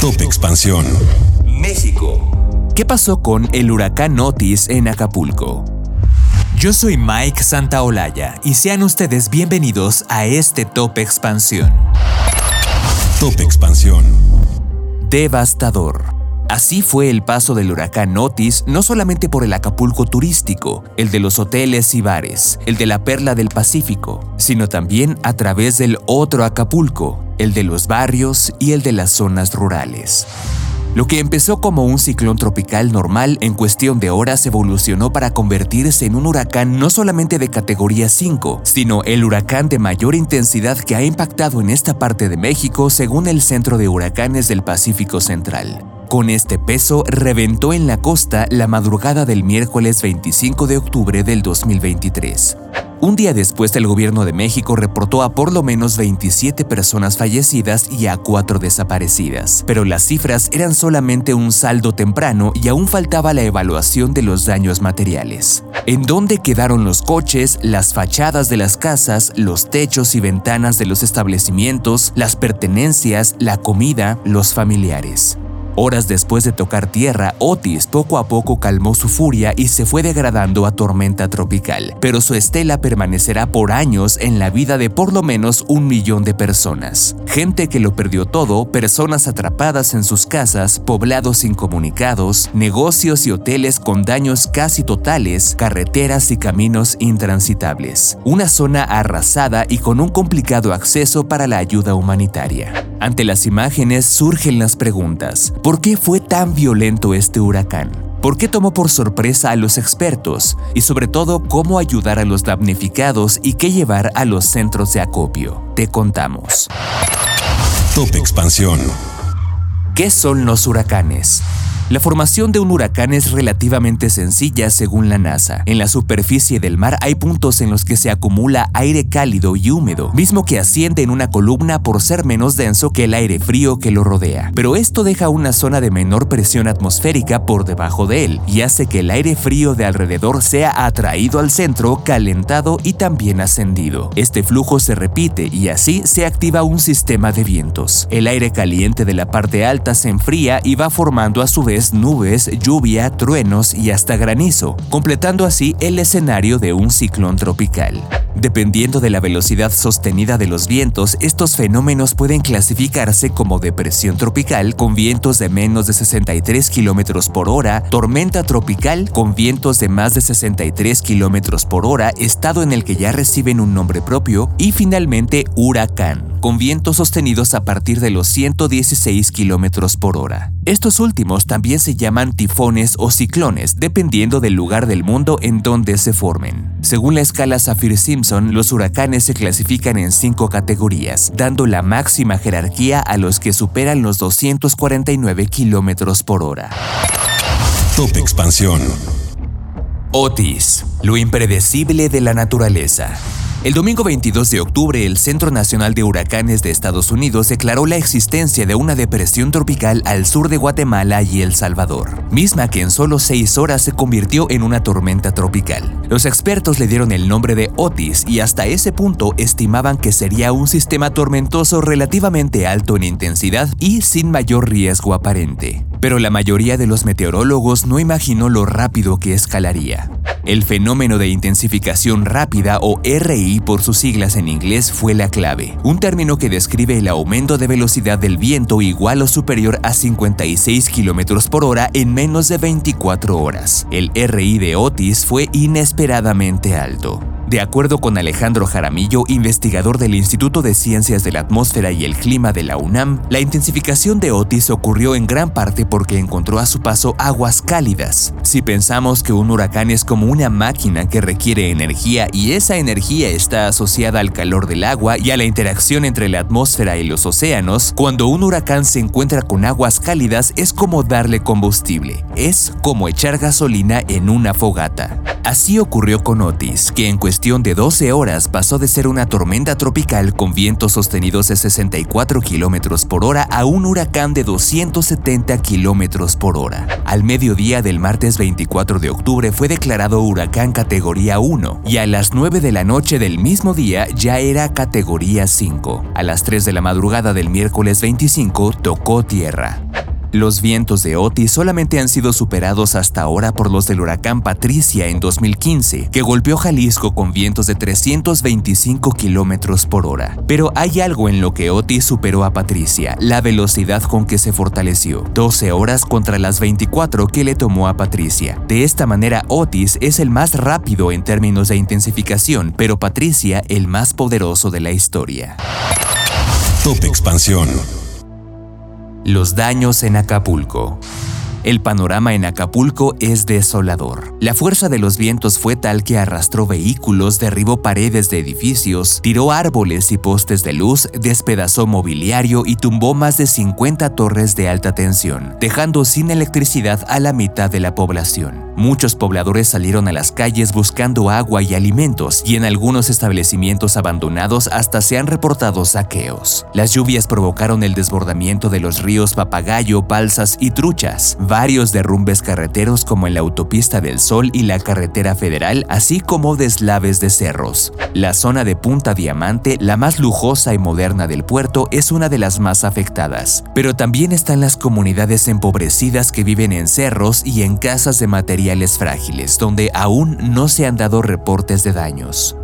Top Expansión. México. ¿Qué pasó con el huracán Otis en Acapulco? Yo soy Mike Santaolalla y sean ustedes bienvenidos a este Top Expansión. Top Expansión. Devastador. Así fue el paso del huracán Otis no solamente por el Acapulco turístico, el de los hoteles y bares, el de la perla del Pacífico, sino también a través del otro Acapulco, el de los barrios y el de las zonas rurales. Lo que empezó como un ciclón tropical normal en cuestión de horas evolucionó para convertirse en un huracán no solamente de categoría 5, sino el huracán de mayor intensidad que ha impactado en esta parte de México según el Centro de Huracanes del Pacífico Central. Con este peso, reventó en la costa la madrugada del miércoles 25 de octubre del 2023. Un día después, el gobierno de México reportó a por lo menos 27 personas fallecidas y a 4 desaparecidas, pero las cifras eran solamente un saldo temprano y aún faltaba la evaluación de los daños materiales. ¿En dónde quedaron los coches, las fachadas de las casas, los techos y ventanas de los establecimientos, las pertenencias, la comida, los familiares? Horas después de tocar tierra, Otis poco a poco calmó su furia y se fue degradando a tormenta tropical, pero su estela permanecerá por años en la vida de por lo menos un millón de personas. Gente que lo perdió todo, personas atrapadas en sus casas, poblados incomunicados, negocios y hoteles con daños casi totales, carreteras y caminos intransitables. Una zona arrasada y con un complicado acceso para la ayuda humanitaria. Ante las imágenes surgen las preguntas. ¿Por qué fue tan violento este huracán? ¿Por qué tomó por sorpresa a los expertos? Y sobre todo, ¿cómo ayudar a los damnificados y qué llevar a los centros de acopio? Te contamos. Top Expansión. ¿Qué son los huracanes? La formación de un huracán es relativamente sencilla según la NASA. En la superficie del mar hay puntos en los que se acumula aire cálido y húmedo, mismo que asciende en una columna por ser menos denso que el aire frío que lo rodea. Pero esto deja una zona de menor presión atmosférica por debajo de él y hace que el aire frío de alrededor sea atraído al centro, calentado y también ascendido. Este flujo se repite y así se activa un sistema de vientos. El aire caliente de la parte alta se enfría y va formando a su vez nubes, lluvia, truenos y hasta granizo, completando así el escenario de un ciclón tropical. Dependiendo de la velocidad sostenida de los vientos, estos fenómenos pueden clasificarse como depresión tropical con vientos de menos de 63 km por hora, tormenta tropical con vientos de más de 63 km por hora, estado en el que ya reciben un nombre propio, y finalmente huracán, con vientos sostenidos a partir de los 116 km por hora. Estos últimos también se llaman tifones o ciclones, dependiendo del lugar del mundo en donde se formen. Según la escala Saffir-Simpson, los huracanes se clasifican en cinco categorías, dando la máxima jerarquía a los que superan los 249 km por hora. Top Expansión. Otis, lo impredecible de la naturaleza. El domingo 22 de octubre, el Centro Nacional de Huracanes de Estados Unidos declaró la existencia de una depresión tropical al sur de Guatemala y El Salvador, misma que en solo seis horas se convirtió en una tormenta tropical. Los expertos le dieron el nombre de Otis y hasta ese punto estimaban que sería un sistema tormentoso relativamente alto en intensidad y sin mayor riesgo aparente. Pero la mayoría de los meteorólogos no imaginó lo rápido que escalaría. El fenómeno de intensificación rápida o RI por sus siglas en inglés fue la clave, un término que describe el aumento de velocidad del viento igual o superior a 56 km por hora en menos de 24 horas. El RI de Otis fue inesperadamente alto. De acuerdo con Alejandro Jaramillo, investigador del Instituto de Ciencias de la Atmósfera y el Clima de la UNAM, la intensificación de Otis ocurrió en gran parte porque encontró a su paso aguas cálidas. Si pensamos que un huracán es como una máquina que requiere energía y esa energía está asociada al calor del agua y a la interacción entre la atmósfera y los océanos, cuando un huracán se encuentra con aguas cálidas es como darle combustible, es como echar gasolina en una fogata. Así ocurrió con Otis, que en cuestión de 12 horas pasó de ser una tormenta tropical con vientos sostenidos de 64 km por hora a un huracán de 270 km por hora. Al mediodía del martes 24 de octubre fue declarado huracán categoría 1 y a las 9 de la noche del mismo día ya era categoría 5. A las 3 de la madrugada del miércoles 25 tocó tierra. Los vientos de Otis solamente han sido superados hasta ahora por los del huracán Patricia en 2015, que golpeó Jalisco con vientos de 325 kilómetros por hora. Pero hay algo en lo que Otis superó a Patricia, la velocidad con que se fortaleció, 12 horas contra las 24 que le tomó a Patricia. De esta manera, Otis es el más rápido en términos de intensificación, pero Patricia el más poderoso de la historia. Top Expansión. Los daños en Acapulco. El panorama en Acapulco es desolador. La fuerza de los vientos fue tal que arrastró vehículos, derribó paredes de edificios, tiró árboles y postes de luz, despedazó mobiliario y tumbó más de 50 torres de alta tensión, dejando sin electricidad a la mitad de la población. Muchos pobladores salieron a las calles buscando agua y alimentos y en algunos establecimientos abandonados hasta se han reportado saqueos. Las lluvias provocaron el desbordamiento de los ríos Papagayo, Balsas y Truchas, varios derrumbes carreteros como en la autopista del Sol y la carretera federal, así como deslaves de cerros. La zona de Punta Diamante, la más lujosa y moderna del puerto, es una de las más afectadas, pero también están las comunidades empobrecidas que viven en cerros y en casas de material frágiles, donde aún no se han dado reportes de daños.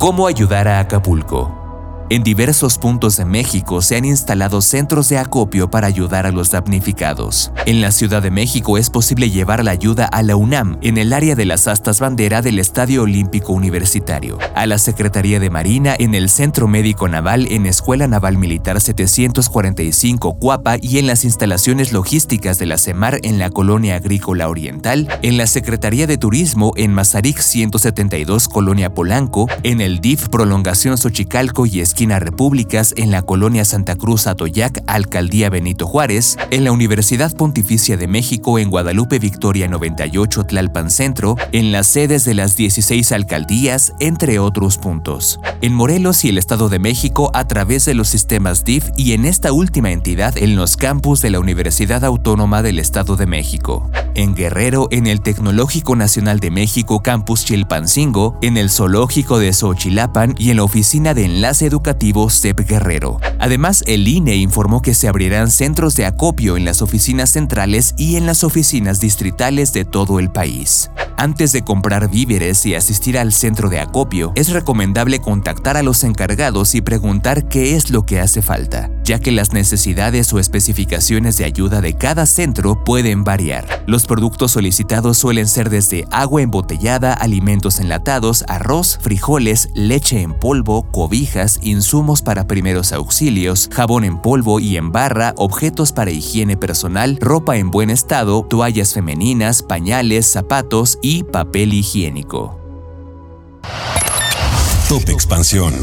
¿Cómo ayudar a Acapulco? En diversos puntos de México se han instalado centros de acopio para ayudar a los damnificados. En la Ciudad de México es posible llevar la ayuda a la UNAM en el área de las astas bandera del Estadio Olímpico Universitario, a la Secretaría de Marina en el Centro Médico Naval en Escuela Naval Militar 745 Cuapa y en las instalaciones logísticas de la CEMAR en la Colonia Agrícola Oriental, en la Secretaría de Turismo en Mazarik 172 Colonia Polanco, en el DIF Prolongación Xochicalco y esquina Repúblicas en la colonia Santa Cruz Atoyac, Alcaldía Benito Juárez, en la Universidad Pontificia de México en Guadalupe Victoria 98 Tlalpan Centro, en las sedes de las 16 alcaldías, entre otros puntos. En Morelos y el Estado de México a través de los sistemas DIF y en esta última entidad en los campus de la Universidad Autónoma del Estado de México. En Guerrero, en el Tecnológico Nacional de México Campus Chilpancingo, en el Zoológico de Xochilapan y en la Oficina de Enlace Educativo CEP Guerrero. Además, el INE informó que se abrirán centros de acopio en las oficinas centrales y en las oficinas distritales de todo el país. Antes de comprar víveres y asistir al centro de acopio, es recomendable contactar a los encargados y preguntar qué es lo que hace falta, ya que las necesidades o especificaciones de ayuda de cada centro pueden variar. Los productos solicitados suelen ser desde agua embotellada, alimentos enlatados, arroz, frijoles, leche en polvo, cobijas, insumos para primeros auxilios, jabón en polvo y en barra, objetos para higiene personal, ropa en buen estado, toallas femeninas, pañales, zapatos y papel higiénico. Top Expansión.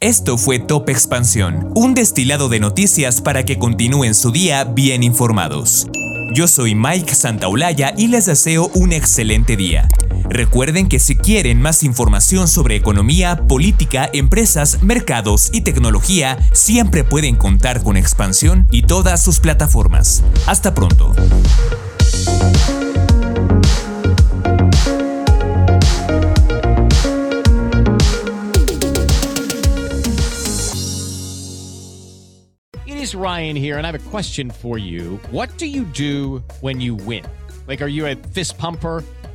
Esto fue Top Expansión, un destilado de noticias para que continúen su día bien informados. Yo soy Mike Santaolalla y les deseo un excelente día. Recuerden que si quieren más información sobre economía, política, empresas, mercados y tecnología, siempre pueden contar con Expansión y todas sus plataformas. Hasta pronto. is Ryan here, and I have a question for you. What do you do when you win? Like, are you a fist pumper,